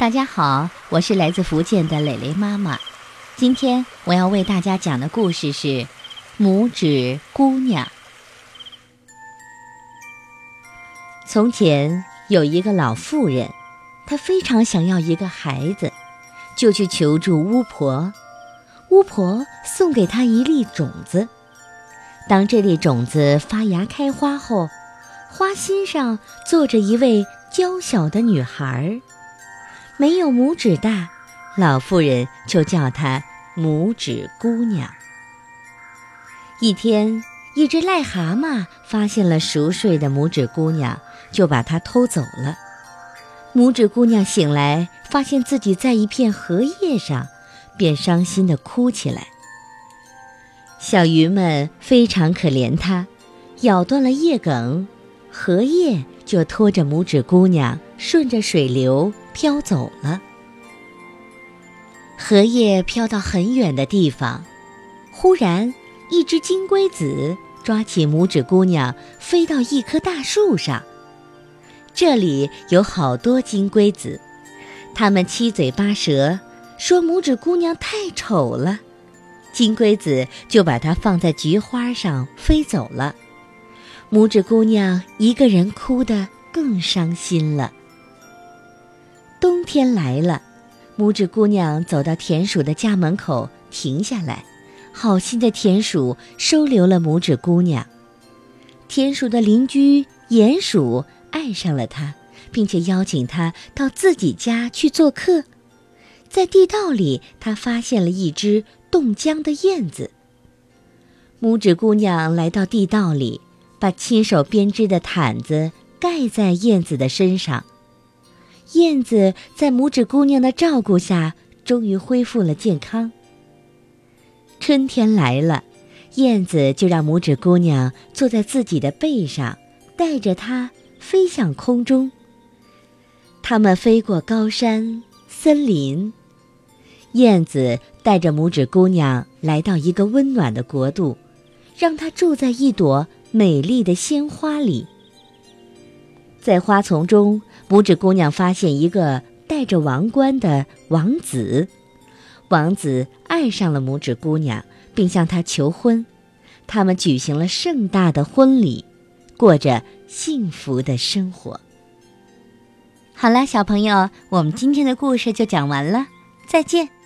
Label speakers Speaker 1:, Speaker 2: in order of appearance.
Speaker 1: 大家好，我是来自福建的蕾蕾妈妈。今天我要为大家讲的故事是《拇指姑娘》。从前有一个老妇人，她非常想要一个孩子，就去求助巫婆。巫婆送给她一粒种子。当这粒种子发芽开花后，花心上坐着一位娇小的女孩儿。没有拇指大，老妇人就叫她拇指姑娘。一天，一只癞蛤蟆发现了熟睡的拇指姑娘，就把她偷走了。拇指姑娘醒来，发现自己在一片荷叶上，便伤心地哭起来。小鱼们非常可怜她，咬断了叶梗，荷叶就拖着拇指姑娘顺着水流。飘走了，荷叶飘到很远的地方。忽然，一只金龟子抓起拇指姑娘，飞到一棵大树上。这里有好多金龟子，它们七嘴八舌，说拇指姑娘太丑了。金龟子就把它放在菊花上飞走了。拇指姑娘一个人哭得更伤心了。冬天来了，拇指姑娘走到田鼠的家门口，停下来。好心的田鼠收留了拇指姑娘。田鼠的邻居鼹鼠爱上了她，并且邀请她到自己家去做客。在地道里，他发现了一只冻僵的燕子。拇指姑娘来到地道里，把亲手编织的毯子盖在燕子的身上。燕子在拇指姑娘的照顾下，终于恢复了健康。春天来了，燕子就让拇指姑娘坐在自己的背上，带着她飞向空中。它们飞过高山、森林，燕子带着拇指姑娘来到一个温暖的国度，让她住在一朵美丽的鲜花里。在花丛中，拇指姑娘发现一个戴着王冠的王子，王子爱上了拇指姑娘，并向她求婚。他们举行了盛大的婚礼，过着幸福的生活。好了，小朋友，我们今天的故事就讲完了，再见。